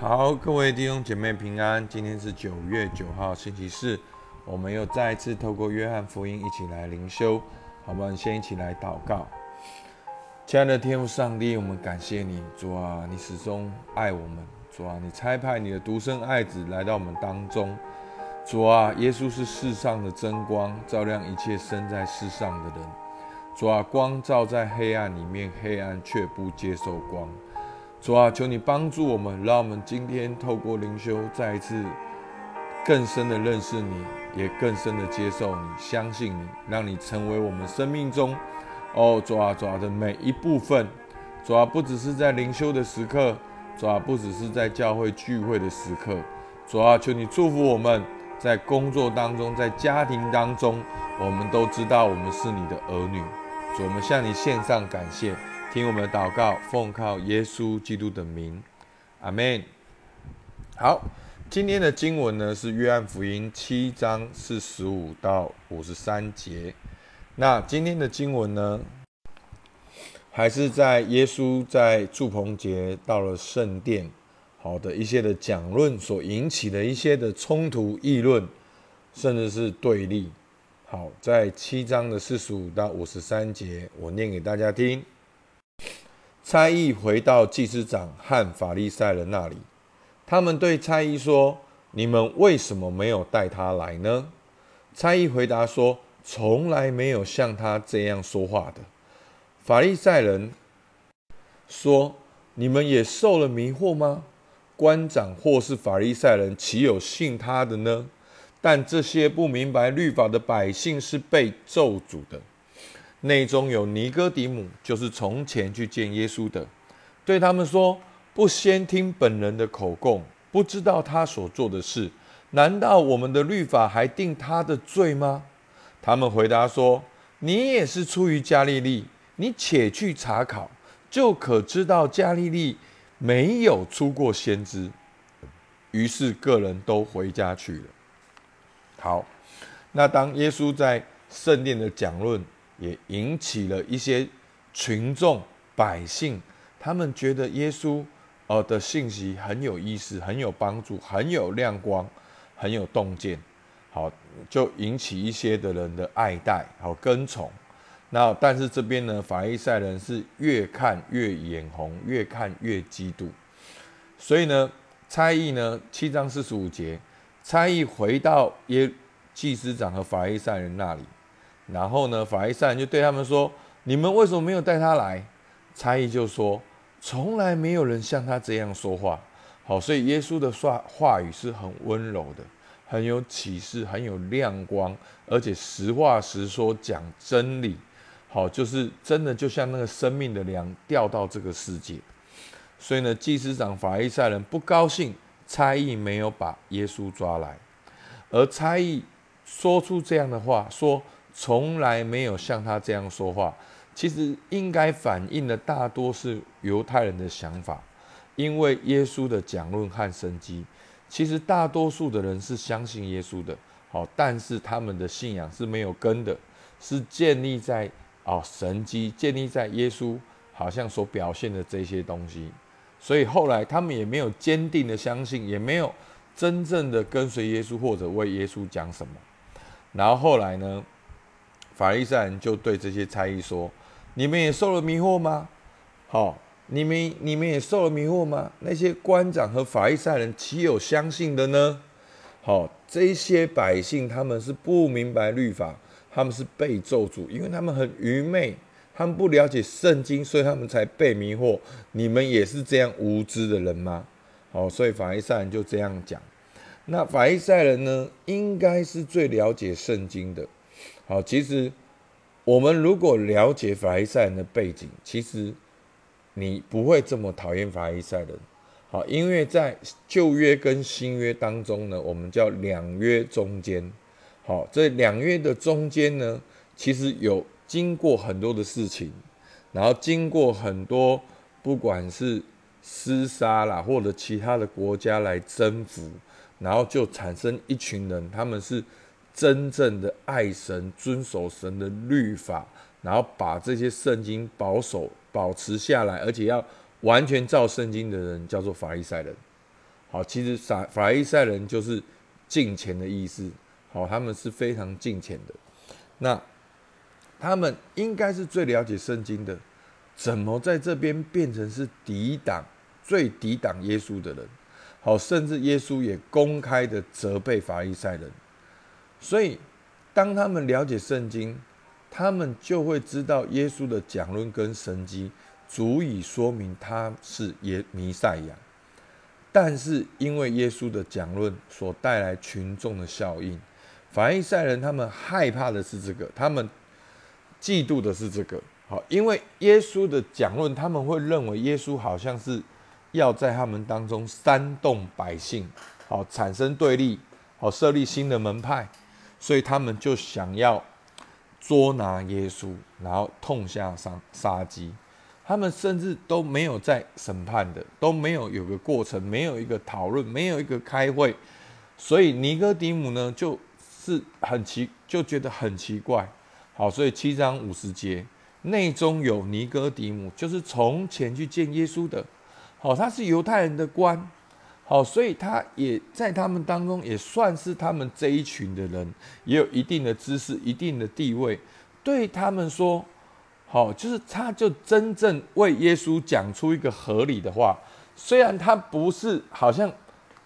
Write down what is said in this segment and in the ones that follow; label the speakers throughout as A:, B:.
A: 好，各位弟兄姐妹平安。今天是九月九号，星期四，我们又再一次透过约翰福音一起来灵修。好，我们先一起来祷告。亲爱的天父上帝，我们感谢你，主啊，你始终爱我们，主啊，你差派你的独生爱子来到我们当中，主啊，耶稣是世上的真光，照亮一切生在世上的人。主啊，光照在黑暗里面，黑暗却不接受光。主啊，求你帮助我们，让我们今天透过灵修，再一次更深的认识你，也更深的接受你，相信你，让你成为我们生命中哦，主啊，主啊的每一部分。主啊，不只是在灵修的时刻，主啊，不只是在教会聚会的时刻，主啊，求你祝福我们在工作当中，在家庭当中，我们都知道我们是你的儿女。主，我们向你献上感谢。听我们的祷告，奉靠耶稣基督的名，阿门。好，今天的经文呢是约翰福音七章四十五到五十三节。那今天的经文呢，还是在耶稣在祝棚节到了圣殿，好的一些的讲论所引起的一些的冲突议论，甚至是对立。好，在七章的四十五到五十三节，我念给大家听。差役回到祭司长和法利赛人那里，他们对差役说：“你们为什么没有带他来呢？”差役回答说：“从来没有像他这样说话的。”法利赛人说：“你们也受了迷惑吗？官长或是法利赛人，岂有信他的呢？但这些不明白律法的百姓是被咒诅的。”内中有尼哥底母，就是从前去见耶稣的，对他们说：“不先听本人的口供，不知道他所做的事，难道我们的律法还定他的罪吗？”他们回答说：“你也是出于加利利，你且去查考，就可知道加利利没有出过先知。”于是个人都回家去了。好，那当耶稣在圣殿的讲论。也引起了一些群众百姓，他们觉得耶稣呃的信息很有意思，很有帮助，很有亮光，很有洞见，好，就引起一些的人的爱戴，好跟从。那但是这边呢，法利赛人是越看越眼红，越看越嫉妒。所以呢，差役呢七章四十五节，差役回到耶祭司长和法利赛人那里。然后呢，法利赛人就对他们说：“你们为什么没有带他来？”差役就说：“从来没有人像他这样说话。”好，所以耶稣的话话语是很温柔的，很有启示，很有亮光，而且实话实说，讲真理。好，就是真的，就像那个生命的粮掉到这个世界。所以呢，祭司长法利赛人不高兴，差役没有把耶稣抓来，而差役说出这样的话说。从来没有像他这样说话，其实应该反映的大多是犹太人的想法，因为耶稣的讲论和神迹，其实大多数的人是相信耶稣的，好，但是他们的信仰是没有根的，是建立在哦神迹，建立在耶稣好像所表现的这些东西，所以后来他们也没有坚定的相信，也没有真正的跟随耶稣或者为耶稣讲什么，然后后来呢？法利赛人就对这些差役说：“你们也受了迷惑吗？好，你们你们也受了迷惑吗？那些官长和法利赛人岂有相信的呢？好，这些百姓他们是不明白律法，他们是被咒诅，因为他们很愚昧，他们不了解圣经，所以他们才被迷惑。你们也是这样无知的人吗？好，所以法利赛人就这样讲。那法利赛人呢，应该是最了解圣经的。”好，其实我们如果了解法利赛人的背景，其实你不会这么讨厌法利赛人。好，因为在旧约跟新约当中呢，我们叫两约中间。好，这两约的中间呢，其实有经过很多的事情，然后经过很多不管是厮杀啦，或者其他的国家来征服，然后就产生一群人，他们是。真正的爱神、遵守神的律法，然后把这些圣经保守、保持下来，而且要完全照圣经的人，叫做法利赛人。好，其实法法利赛人就是敬虔的意思。好，他们是非常敬虔的。那他们应该是最了解圣经的，怎么在这边变成是抵挡最抵挡耶稣的人？好，甚至耶稣也公开的责备法利赛人。所以，当他们了解圣经，他们就会知道耶稣的讲论跟神迹足以说明他是耶弥赛亚。但是，因为耶稣的讲论所带来群众的效应，法利赛人他们害怕的是这个，他们嫉妒的是这个。好，因为耶稣的讲论，他们会认为耶稣好像是要在他们当中煽动百姓，好产生对立，好设立新的门派。所以他们就想要捉拿耶稣，然后痛下杀杀机。他们甚至都没有在审判的，都没有有个过程，没有一个讨论，没有一个开会。所以尼哥底母呢，就是很奇，就觉得很奇怪。好，所以七章五十节内中有尼哥底母，就是从前去见耶稣的。好，他是犹太人的官。好，所以他也在他们当中，也算是他们这一群的人，也有一定的知识、一定的地位。对他们说，好，就是他就真正为耶稣讲出一个合理的话。虽然他不是好像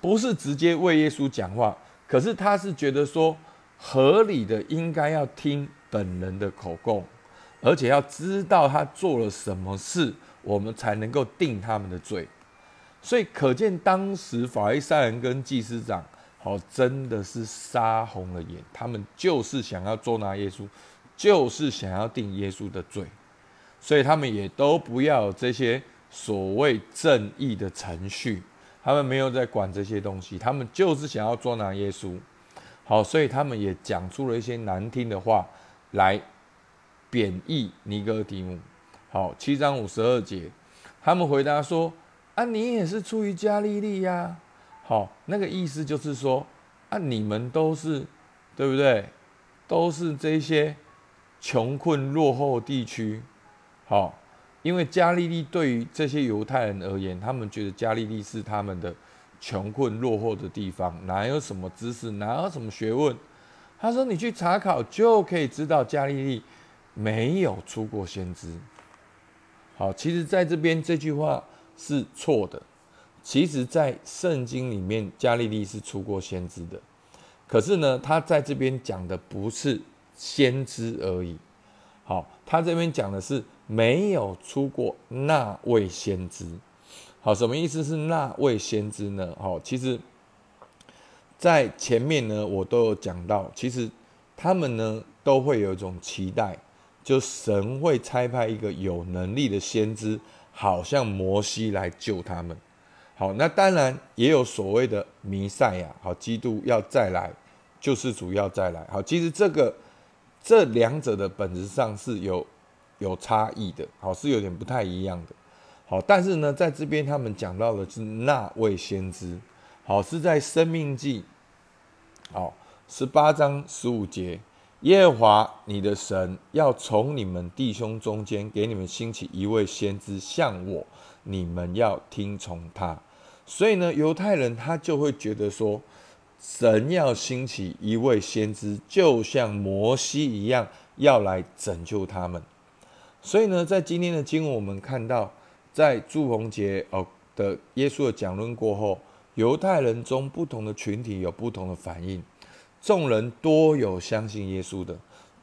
A: 不是直接为耶稣讲话，可是他是觉得说合理的应该要听本人的口供，而且要知道他做了什么事，我们才能够定他们的罪。所以可见，当时法利赛人跟祭司长，好，真的是杀红了眼，他们就是想要捉拿耶稣，就是想要定耶稣的罪，所以他们也都不要这些所谓正义的程序，他们没有在管这些东西，他们就是想要捉拿耶稣，好，所以他们也讲出了一些难听的话来贬义尼哥底母。好，七章五十二节，他们回答说。啊，你也是出于加利利呀，好，那个意思就是说，啊，你们都是，对不对？都是这些穷困落后地区，好，因为加利利对于这些犹太人而言，他们觉得加利利是他们的穷困落后的地方，哪有什么知识，哪有什么学问？他说，你去查考就可以知道加利利没有出过先知。好，其实在这边这句话。是错的。其实，在圣经里面，加利利是出过先知的。可是呢，他在这边讲的不是先知而已。好，他这边讲的是没有出过那位先知。好，什么意思是那位先知呢？好，其实，在前面呢，我都有讲到，其实他们呢都会有一种期待，就神会差派一个有能力的先知。好像摩西来救他们，好，那当然也有所谓的弥赛亚，好，基督要再来，救世主要再来，好，其实这个这两者的本质上是有有差异的，好，是有点不太一样的，好，但是呢，在这边他们讲到的是那位先知，好，是在生命记，好，十八章十五节。耶和华你的神要从你们弟兄中间给你们兴起一位先知，像我，你们要听从他。所以呢，犹太人他就会觉得说，神要兴起一位先知，就像摩西一样，要来拯救他们。所以呢，在今天的经文，我们看到，在祝逢节哦的耶稣的讲论过后，犹太人中不同的群体有不同的反应。众人多有相信耶稣的，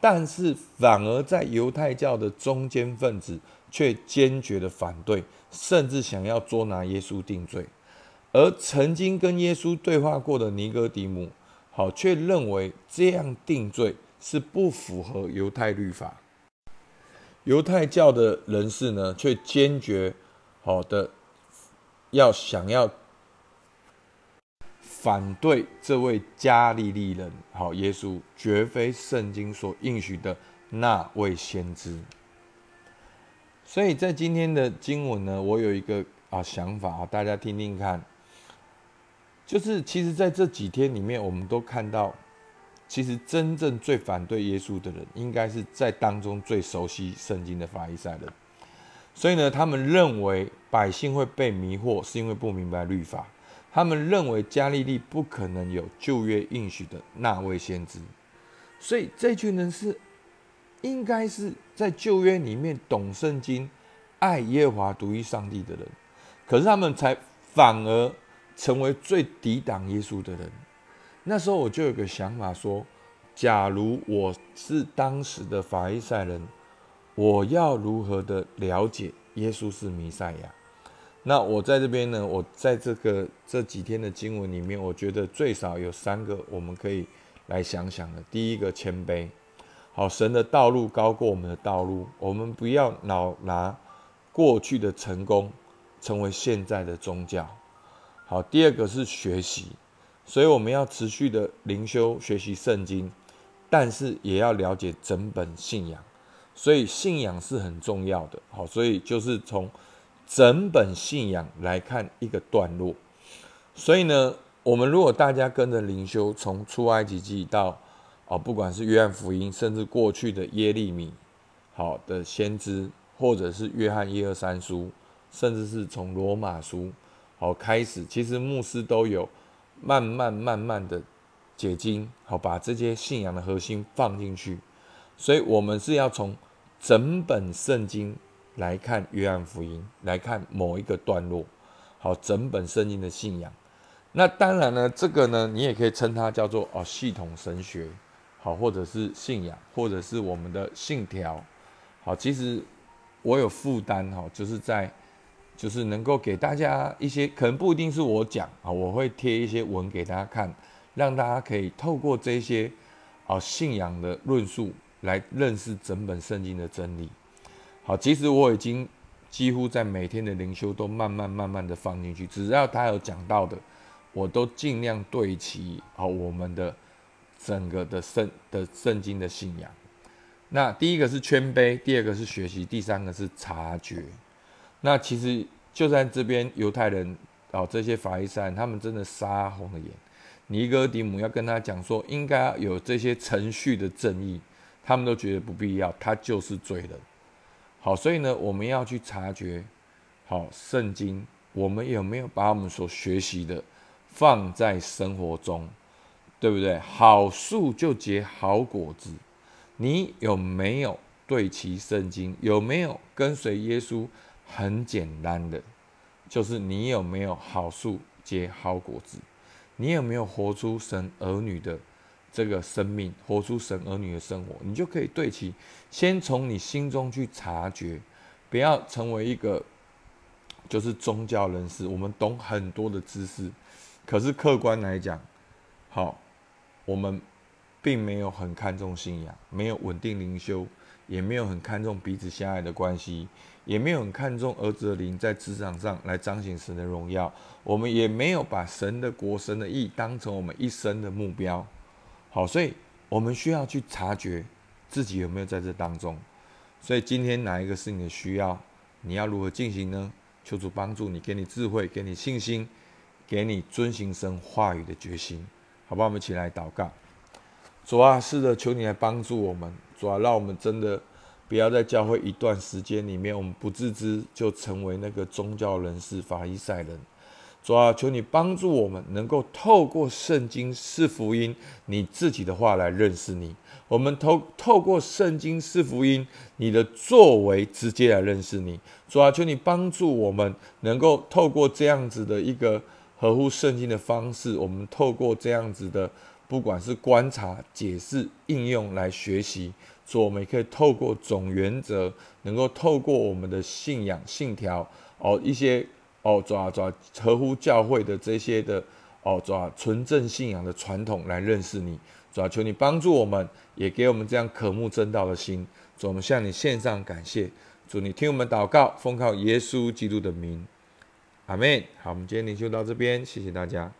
A: 但是反而在犹太教的中间分子却坚决的反对，甚至想要捉拿耶稣定罪。而曾经跟耶稣对话过的尼哥底母，好，却认为这样定罪是不符合犹太律法。犹太教的人士呢，却坚决好的要想要。反对这位加利利人，好，耶稣绝非圣经所应许的那位先知。所以在今天的经文呢，我有一个啊想法啊，大家听听看。就是其实在这几天里面，我们都看到，其实真正最反对耶稣的人，应该是在当中最熟悉圣经的法利赛人。所以呢，他们认为百姓会被迷惑，是因为不明白律法。他们认为加利利不可能有旧约应许的那位先知，所以这群人是应该是在旧约里面懂圣经、爱耶华独一上帝的人，可是他们才反而成为最抵挡耶稣的人。那时候我就有个想法说，假如我是当时的法利赛人，我要如何的了解耶稣是弥赛亚？那我在这边呢，我在这个这几天的经文里面，我觉得最少有三个我们可以来想想的。第一个谦卑，好，神的道路高过我们的道路，我们不要老拿过去的成功成为现在的宗教。好，第二个是学习，所以我们要持续的灵修学习圣经，但是也要了解整本信仰，所以信仰是很重要的。好，所以就是从。整本信仰来看一个段落，所以呢，我们如果大家跟着灵修，从出埃及记到哦，不管是约翰福音，甚至过去的耶利米，好的先知，或者是约翰一二三书，甚至是从罗马书好开始，其实牧师都有慢慢慢慢的解经，好把这些信仰的核心放进去，所以我们是要从整本圣经。来看约翰福音，来看某一个段落，好，整本圣经的信仰。那当然呢，这个呢，你也可以称它叫做哦系统神学，好，或者是信仰，或者是我们的信条。好，其实我有负担哈，就是在就是能够给大家一些，可能不一定是我讲啊，我会贴一些文给大家看，让大家可以透过这些啊信仰的论述来认识整本圣经的真理。好，其实我已经几乎在每天的灵修都慢慢慢慢的放进去，只要他有讲到的，我都尽量对齐好我们的整个的圣的圣经的信仰。那第一个是谦卑，第二个是学习，第三个是察觉。那其实就在这边，犹太人哦，这些法利赛，他们真的杀红了眼。尼哥底姆要跟他讲说，应该有这些程序的正义，他们都觉得不必要，他就是罪人。好，所以呢，我们要去察觉，好，圣经，我们有没有把我们所学习的放在生活中，对不对？好树就结好果子，你有没有对齐圣经？有没有跟随耶稣？很简单的，就是你有没有好树结好果子？你有没有活出神儿女的？这个生命活出神儿女的生活，你就可以对齐。先从你心中去察觉，不要成为一个就是宗教人士。我们懂很多的知识，可是客观来讲，好，我们并没有很看重信仰，没有稳定灵修，也没有很看重彼此相爱的关系，也没有很看重儿子的灵在职场上来彰显神的荣耀。我们也没有把神的国、神的义当成我们一生的目标。好，所以我们需要去察觉自己有没有在这当中。所以今天哪一个是你的需要？你要如何进行呢？求主帮助你，给你智慧，给你信心，给你遵行神话语的决心，好吧？我们一起来祷告。主啊，是的，求你来帮助我们。主啊，让我们真的不要在教会一段时间里面，我们不自知就成为那个宗教人士、法利赛人。主啊，求你帮助我们，能够透过圣经是福音，你自己的话来认识你。我们透透过圣经是福音，你的作为直接来认识你。主啊，求你帮助我们，能够透过这样子的一个合乎圣经的方式，我们透过这样子的，不管是观察、解释、应用来学习。主，我们也可以透过总原则，能够透过我们的信仰信条哦一些。哦，抓抓合乎教会的这些的哦，抓纯正信仰的传统来认识你，主要求你帮助我们，也给我们这样渴慕真道的心。主，我们向你献上感谢。主，你听我们祷告，奉靠耶稣基督的名，阿门。好，我们今天就到这边，谢谢大家。